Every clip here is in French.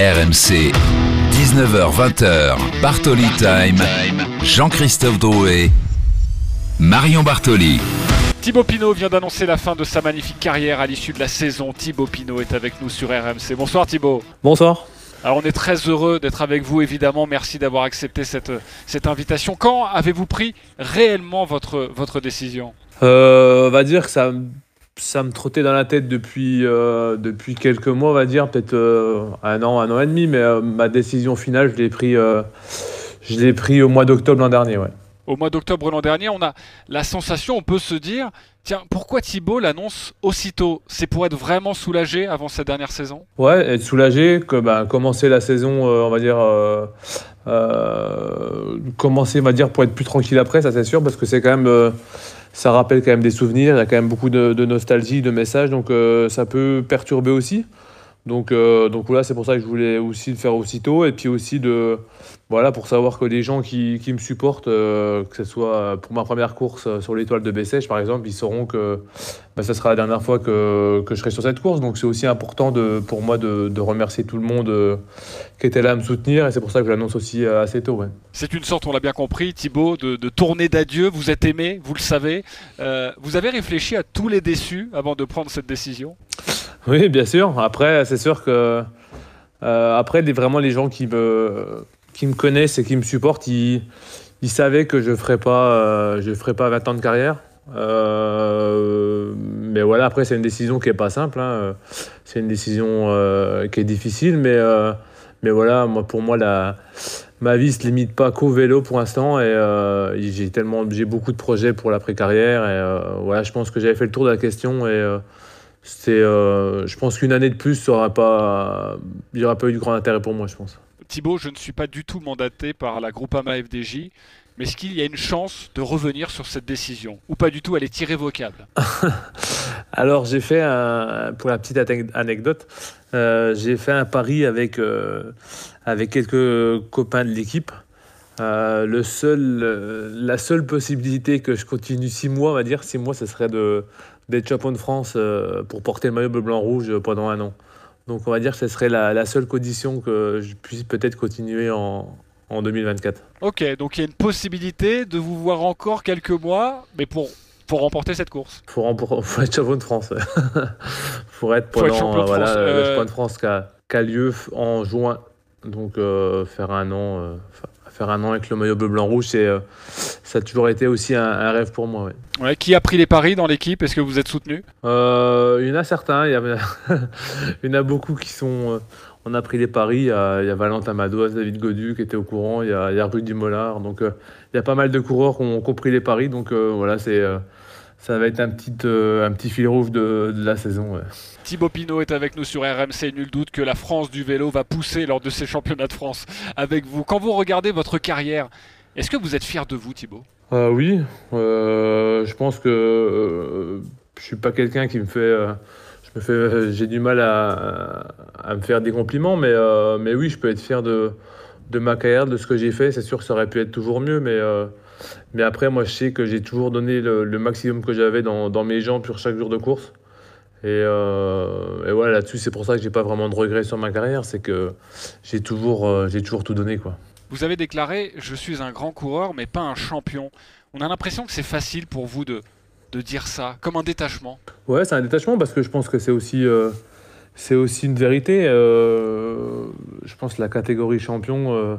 RMC, 19h-20h, Bartoli Time, Jean-Christophe Drouet, Marion Bartoli. Thibaut Pinot vient d'annoncer la fin de sa magnifique carrière à l'issue de la saison. Thibaut Pinot est avec nous sur RMC. Bonsoir Thibaut. Bonsoir. Alors on est très heureux d'être avec vous évidemment. Merci d'avoir accepté cette, cette invitation. Quand avez-vous pris réellement votre, votre décision? Euh, on va dire que ça, ça me trottait dans la tête depuis, euh, depuis quelques mois, on va dire, peut-être euh, un an, un an et demi, mais euh, ma décision finale, je l'ai pris, je l'ai pris au mois d'octobre l'an dernier. Ouais. Au mois d'octobre l'an dernier, on a la sensation, on peut se dire, tiens, pourquoi Thibaut l'annonce aussitôt? C'est pour être vraiment soulagé avant cette dernière saison? Ouais, être soulagé, que, bah, commencer la saison, on va dire, commencer, on va dire, pour être plus tranquille après, ça c'est sûr, parce que c'est quand même, ça rappelle quand même des souvenirs, il y a quand même beaucoup de, nostalgie, de messages, donc euh, ça peut perturber aussi. Donc, euh, donc voilà, c'est pour ça que je voulais aussi le faire aussitôt, et puis aussi de, voilà, pour savoir que les gens qui, qui me supportent, euh, que ce soit pour ma première course euh, sur l'étoile de Bessèges par exemple, ils sauront que bah, ça sera la dernière fois que, que je serai sur cette course. Donc c'est aussi important de, pour moi de, de remercier tout le monde euh, qui était là à me soutenir, et c'est pour ça que je l'annonce aussi assez tôt. Ouais. C'est une sorte, on l'a bien compris, Thibaut, de, de tournée d'adieu. Vous êtes aimé, vous le savez. Vous avez réfléchi à tous les déçus avant de prendre cette décision? Oui, bien sûr. Après, c'est sûr que euh, après, vraiment les gens qui me, qui me connaissent et qui me supportent, ils, ils savaient que je ne ferais, pas, euh, pas 20 ans de carrière. Euh, mais voilà, après, c'est une décision qui n'est pas simple. hein. C'est une décision qui est difficile, mais, mais voilà, moi, pour moi, la, ma vie ne se limite pas qu'au vélo pour l'instant. Et j'ai tellement, j'ai beaucoup de projets pour l'après-carrière. Et voilà, je pense que j'avais fait le tour de la question. Et c'est, euh, je pense qu'une année de plus, il n'y aura pas eu de grand intérêt pour moi, je pense. Thibaut, je ne suis pas du tout mandaté par la Groupama FDJ, mais est-ce qu'il y a une chance de revenir sur cette décision? Ou pas du tout, elle est irrévocable? Alors, j'ai fait un, pour la petite ane- anecdote, euh, j'ai fait un pari avec, euh, avec quelques copains de l'équipe. Euh, le seul, la seule possibilité que je continue six mois, on va dire, six mois, ce serait de, d'être champion de France euh, pour porter le maillot bleu, blanc, rouge pendant un an. Donc, on va dire que ce serait la, la seule condition que je puisse peut-être continuer en, en 2024. Ok, donc il y a une possibilité de vous voir encore quelques mois, mais pour, pour remporter cette course. Rempor- faut être champion de France. pour être Faut être pendant champion de euh, voilà, France, le euh, champion de France qui a, lieu en juin. Donc euh, faire un an, euh, faire un an avec le maillot bleu blanc rouge, c'est euh, ça a toujours été aussi un, un rêve pour moi. ouais. Ouais, qui a pris les paris dans l'équipe? Est-ce que vous êtes soutenu? Euh, il y en a certains, il y, a, il y en a beaucoup qui sont. euh, on a pris les paris. Il y a, il y a Valentin Madoise, David Godu qui était au courant. Il y a, il y a Rudy Mollard. Donc euh, il y a pas mal de coureurs qui ont, qui ont pris les paris. Donc voilà, c'est ça va être un petit, euh, un petit fil rouge de, de la saison. ouais. Thibaut Pinot est avec nous sur RMC, nul doute que la France du vélo va pousser lors de ces championnats de France avec vous. Quand vous regardez votre carrière, est-ce que vous êtes fier de vous Thibaut? Euh, oui, euh, je pense que euh, je suis pas quelqu'un qui me fait. je me fais, j'ai du mal à, à me faire des compliments, mais, mais oui, je peux être fier de, de ma carrière, de ce que j'ai fait. C'est sûr que ça aurait pu être toujours mieux, mais, mais après, moi, je sais que j'ai toujours donné le, le maximum que j'avais dans, dans mes jambes sur chaque jour de course. Et, euh, et voilà, là-dessus, c'est pour ça que j'ai pas vraiment de regrets sur ma carrière, c'est que j'ai toujours, euh, j'ai toujours tout donné, quoi. Vous avez déclaré Je suis un grand coureur, mais pas un champion. On a l'impression que c'est facile pour vous de, de dire ça, comme un détachement. Ouais, c'est un détachement parce que je pense que c'est aussi, euh, c'est aussi une vérité. Je pense que la catégorie champion,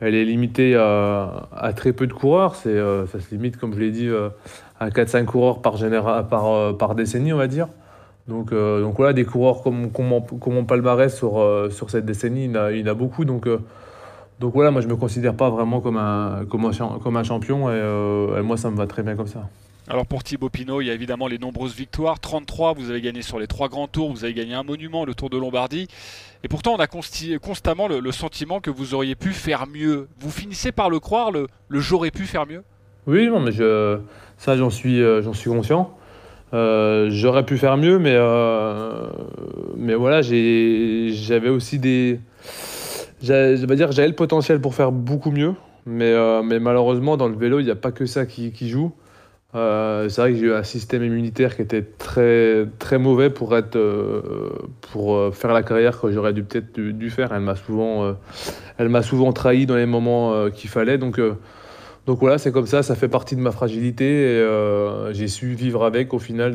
elle est limitée à, très peu de coureurs. Euh, ça se limite, comme je l'ai dit, euh, à 4-5 coureurs euh, par décennie, on va dire. Donc, donc voilà, des coureurs comme, mon, palmarès sur, cette décennie, il y en a, beaucoup. Donc, voilà, moi je me considère pas vraiment comme un, champion et moi ça me va très bien comme ça. Alors pour Thibaut Pinot, il y a évidemment les nombreuses victoires. 33, vous avez gagné sur les trois grands tours, vous avez gagné un monument, le Tour de Lombardie. Et pourtant, on a constamment le, sentiment que vous auriez pu faire mieux. Vous finissez par le croire, le, j'aurais pu faire mieux? Oui, non, mais ça, j'en suis, euh, conscient. Euh, j'aurais pu faire mieux, mais, euh, voilà, j'avais aussi des. Je vais dire, j'avais le potentiel pour faire beaucoup mieux, mais, malheureusement, dans le vélo, il n'y a pas que ça qui joue. Euh, c'est vrai que j'ai eu un système immunitaire qui était très, très mauvais pour, être, euh, pour euh, faire la carrière que j'aurais dû peut-être dû, faire. Elle m'a souvent, elle m'a souvent trahi dans les moments qu'il fallait. Donc, donc voilà, c'est comme ça, ça fait partie de ma fragilité et j'ai su vivre avec au final.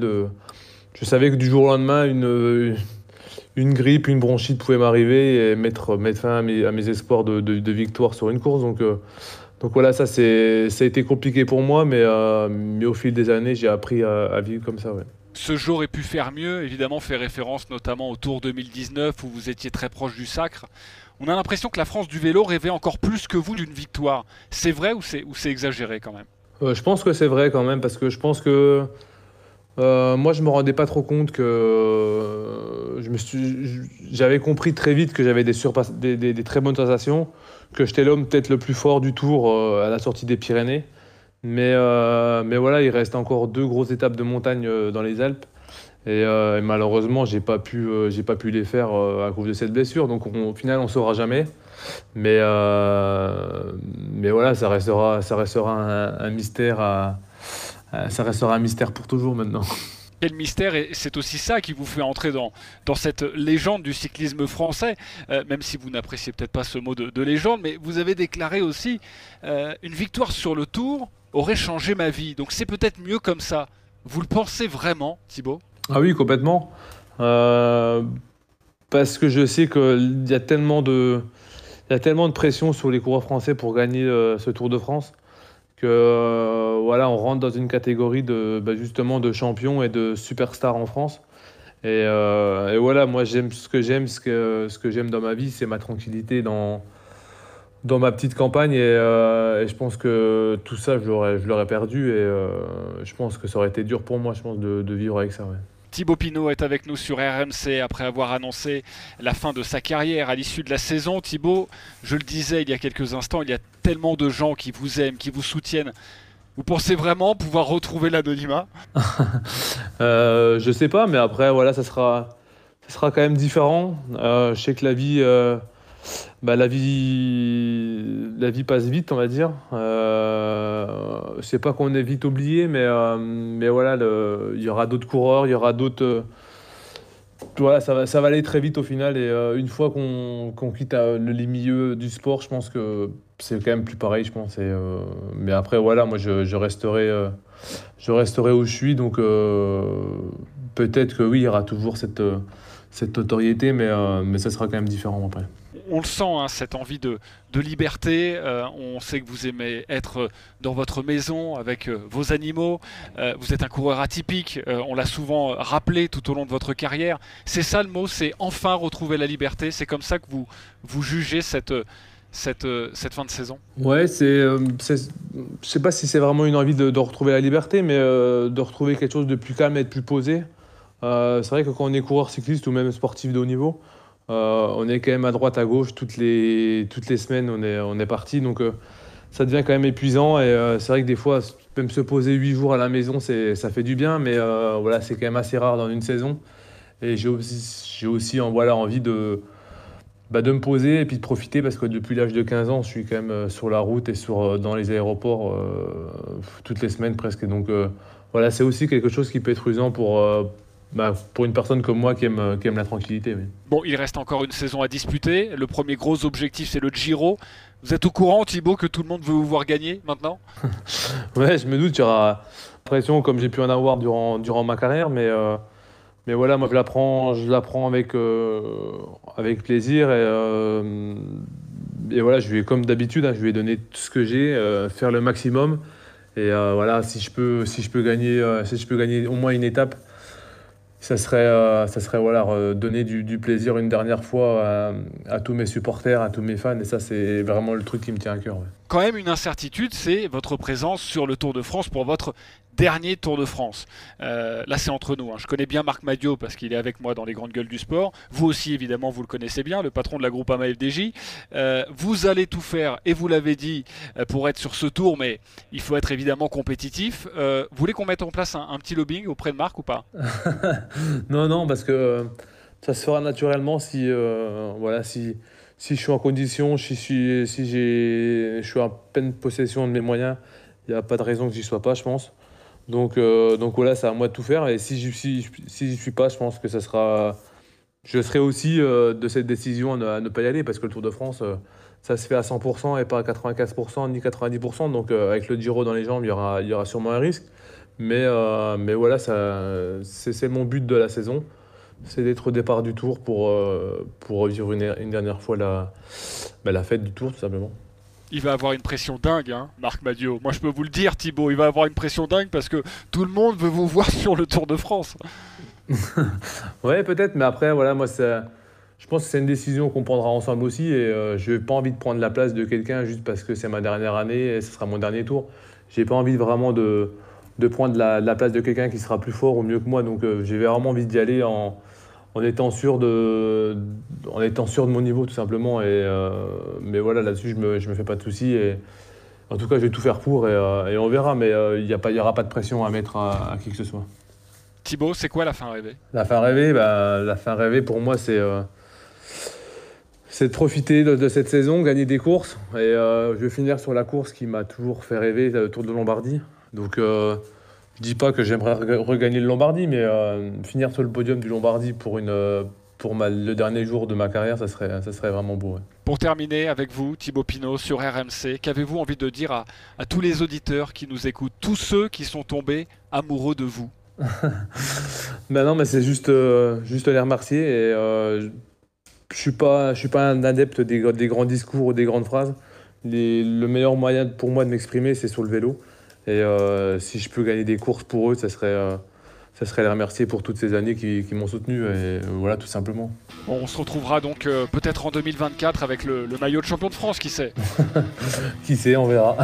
Je savais que du jour au lendemain, une, une grippe, une bronchite pouvait m'arriver et mettre, mettre fin à mes, à mes espoirs de, de, victoire sur une course. Donc voilà, ça, ça a été compliqué pour moi, mais, euh, mais au fil des années, j'ai appris à, vivre comme ça. Ouais. Ce jour aurait pu faire mieux, évidemment, fait référence notamment au Tour 2019 où vous étiez très proche du sacre. On a l'impression que la France du vélo rêvait encore plus que vous d'une victoire. C'est vrai ou c'est exagéré quand même? Euh, Je pense que c'est vrai quand même, parce que je pense que euh, moi, je me rendais pas trop compte que j'avais compris très vite que j'avais des, très bonnes sensations que j'étais l'homme peut-être le plus fort du tour euh, à la sortie des Pyrénées. Mais, euh, voilà, il reste encore deux grosses étapes de montagne euh, dans les Alpes. Et, malheureusement, j'ai pas pu, pas pu les faire à cause de cette blessure. Donc au final, on saura jamais. Mais, voilà, ça restera, ça restera un, mystère à, ça restera un mystère pour toujours maintenant quel mystère et c'est aussi ça qui vous fait entrer dans, dans cette légende du cyclisme français, euh, même si vous n'appréciez peut-être pas ce mot de, légende, mais vous avez déclaré aussi euh, une victoire sur le tour aurait changé ma vie. Donc c'est peut-être mieux comme ça. Vous le pensez vraiment, Thibaut? Ah oui, complètement. Euh, parce que je sais qu'il y a tellement de... Il y a tellement de pression sur les coureurs français pour gagner ce Tour de France que euh, voilà, on rentre dans une catégorie de bah, justement de champions et de superstars en France. Et, euh, voilà, moi j'aime ce que j'aime, ce que, ce que j'aime dans ma vie, c'est ma tranquillité dans, dans ma petite campagne. Et, euh, je pense que tout ça, je l'aurais, perdu. Et je pense que ça aurait été dur pour moi, je pense, de, vivre avec ça. Thibaut Pinot est avec nous sur RMC après avoir annoncé la fin de sa carrière à l'issue de la saison. Thibaut, je le disais il y a quelques instants, il y a tellement de gens qui vous aiment, qui vous soutiennent. Vous pensez vraiment pouvoir retrouver l'anonymat? Euh, Je sais pas, mais après, voilà, ça sera, quand même différent. Euh, je sais que la vie, euh, bah, la vie, la vie passe vite, on va dire. Euh, c'est pas qu'on est vite oublié, mais, euh, mais voilà, il y aura d'autres coureurs, il y aura d'autres. Euh, voilà, ça va, ça va aller très vite au final. Et euh, une fois qu'on quitte le, milieu du sport, je pense que c'est quand même plus pareil, je pense. Mais après, voilà, moi, je, resterai, je resterai où je suis. Donc, peut-être que oui, il y aura toujours cette, cette notoriété, mais, mais ça sera quand même différent après on le sent, hein, cette envie de, liberté. Euh, on sait que vous aimez être dans votre maison avec euh, vos animaux. Euh, vous êtes un coureur atypique. on l'a souvent rappelé tout au long de votre carrière. C'est ça le mot, c'est enfin retrouver la liberté. C'est comme ça que vous, vous jugez cette, cette, fin de saison? Ouais, c'est, je sais pas si c'est vraiment une envie de, de retrouver la liberté, mais de retrouver quelque chose de plus calme et de plus posé. c'est vrai que quand on est coureur cycliste ou même sportif de haut niveau, euh, on est quand même à droite, à gauche, toutes les, toutes les semaines, on est, on est parti. Donc, euh, ça devient quand même épuisant. Et euh, c'est vrai que des fois, même se poser 8 jours à la maison, ça fait du bien. Mais voilà, c'est quand même assez rare dans une saison. Et j'ai aussi, aussi voilà, envie de, bah, de me poser et puis de profiter parce que depuis l'âge de 15 ans, je suis quand même sur la route et sur, dans les aéroports toutes les semaines presque. donc, voilà, c'est aussi quelque chose qui peut être usant pour bah, pour une personne comme moi qui aime, qui aime la tranquillité. Bon, il reste encore une saison à disputer. Le premier gros objectif, c'est le Giro. Vous êtes au courant, Thibaut, que tout le monde veut vous voir gagner maintenant? Ouais, je me doute, il y aura pression comme j'ai pu en avoir durant, durant ma carrière, mais, euh, mais voilà, moi je la prends, je la prends avec, euh, avec plaisir et, euh, et, voilà, je vais, comme d'habitude, hein, je vais donner tout ce que j'ai, faire le maximum. Et voilà, si je peux, si je peux gagner, si je peux gagner au moins une étape, ça serait, euh, ça serait voilà, donner du, plaisir une dernière fois à, tous mes supporters, à tous mes fans. Et ça, c'est vraiment le truc qui me tient à cœur. Quand même, une incertitude, c'est votre présence sur le Tour de France pour votre dernier Tour de France. Euh, là, c'est entre nous. Hein. Je connais bien Marc Madio parce qu'il est avec moi dans les grandes gueules du sport. Vous aussi, évidemment, vous le connaissez bien, le patron de la groupe AMA FDJ. Euh, vous allez tout faire, et vous l'avez dit, euh, pour être sur ce tour, mais il faut être évidemment compétitif. vous voulez qu'on mette en place un, petit lobbying auprès de Marc ou pas? Non, non, parce que ça se fera naturellement si, voilà, si, si je suis en condition, si, si, je suis en pleine possession de mes moyens. Il n'y a pas de raison que j'y sois pas, je pense. Donc, euh, donc voilà, c'est à moi de tout faire. Et si je si, si suis pas, je pense que ça sera. Je serai aussi euh, de cette décision à ne, pas y aller parce que le Tour de France, euh, ça se fait à 100% et pas à 95% ni 90%. Donc avec le Giro dans les jambes, il y aura, il y aura sûrement un risque. Mais, mais voilà, c'est mon but de la saison. C'est d'être au départ du Tour pour, pour revivre une, une, dernière fois la, bah, la fête du Tour, tout simplement il va avoir une pression dingue, hein, Marc Madio. Moi, je peux vous le dire, Thibaut, il va avoir une pression dingue parce que tout le monde veut vous voir sur le Tour de France. ouais, peut-être, mais après, voilà, moi, je pense que c'est une décision qu'on prendra ensemble aussi et euh, je n'ai pas envie de prendre la place de quelqu'un juste parce que c'est ma dernière année et ce sera mon dernier tour. J'ai pas envie vraiment de, de prendre la, place de quelqu'un qui sera plus fort ou mieux que moi. Donc, euh, j'ai vraiment envie d'y aller en en étant sûr de, en étant sûr de mon niveau tout simplement. Et, euh, mais voilà, là-dessus, je me, je me fais pas de soucis. Et, en tout cas, je vais tout faire pour et, euh, on verra. Mais euh, il n'y aura pas de pression à mettre à, qui que ce soit. Thibaut, c'est quoi la fin rêvée? La fin rêvée, bah, la fin rêvée pour moi, c'est c'est de profiter de, cette saison, gagner des courses. Et je vais finir sur la course qui m'a toujours fait rêver, le Tour de Lombardie. Donc je dis pas que j'aimerais regagner le Lombardie, mais euh, finir sur le podium du Lombardie pour, une, euh, pour le dernier jour de ma carrière, ça serait, ça serait vraiment beau. Pour terminer avec vous, Thibaut Pinot, sur RMC, qu'avez-vous envie de dire à, à, tous les auditeurs qui nous écoutent, tous ceux qui sont tombés amoureux de vous? Ben non, mais c'est juste, euh, juste les remercier. Et, je ne suis, pas, je suis pas un adepte des, des, grands discours ou des grandes phrases. le meilleur moyen pour moi de m'exprimer, c'est sur le vélo. Et euh, si je peux gagner des courses pour eux, ça serait, euh, ça serait les remercier pour toutes ces années qui, m'ont soutenu. Et euh, voilà, tout simplement. on se retrouvera donc peut-être en 2024 avec le, maillot de champion de France, qui sait Qui sait, on verra.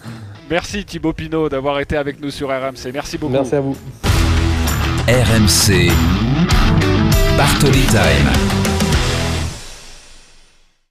Merci Thibaut Pinot d'avoir été avec nous sur RMC. Merci beaucoup. Merci à vous. RMC Bartoli Time.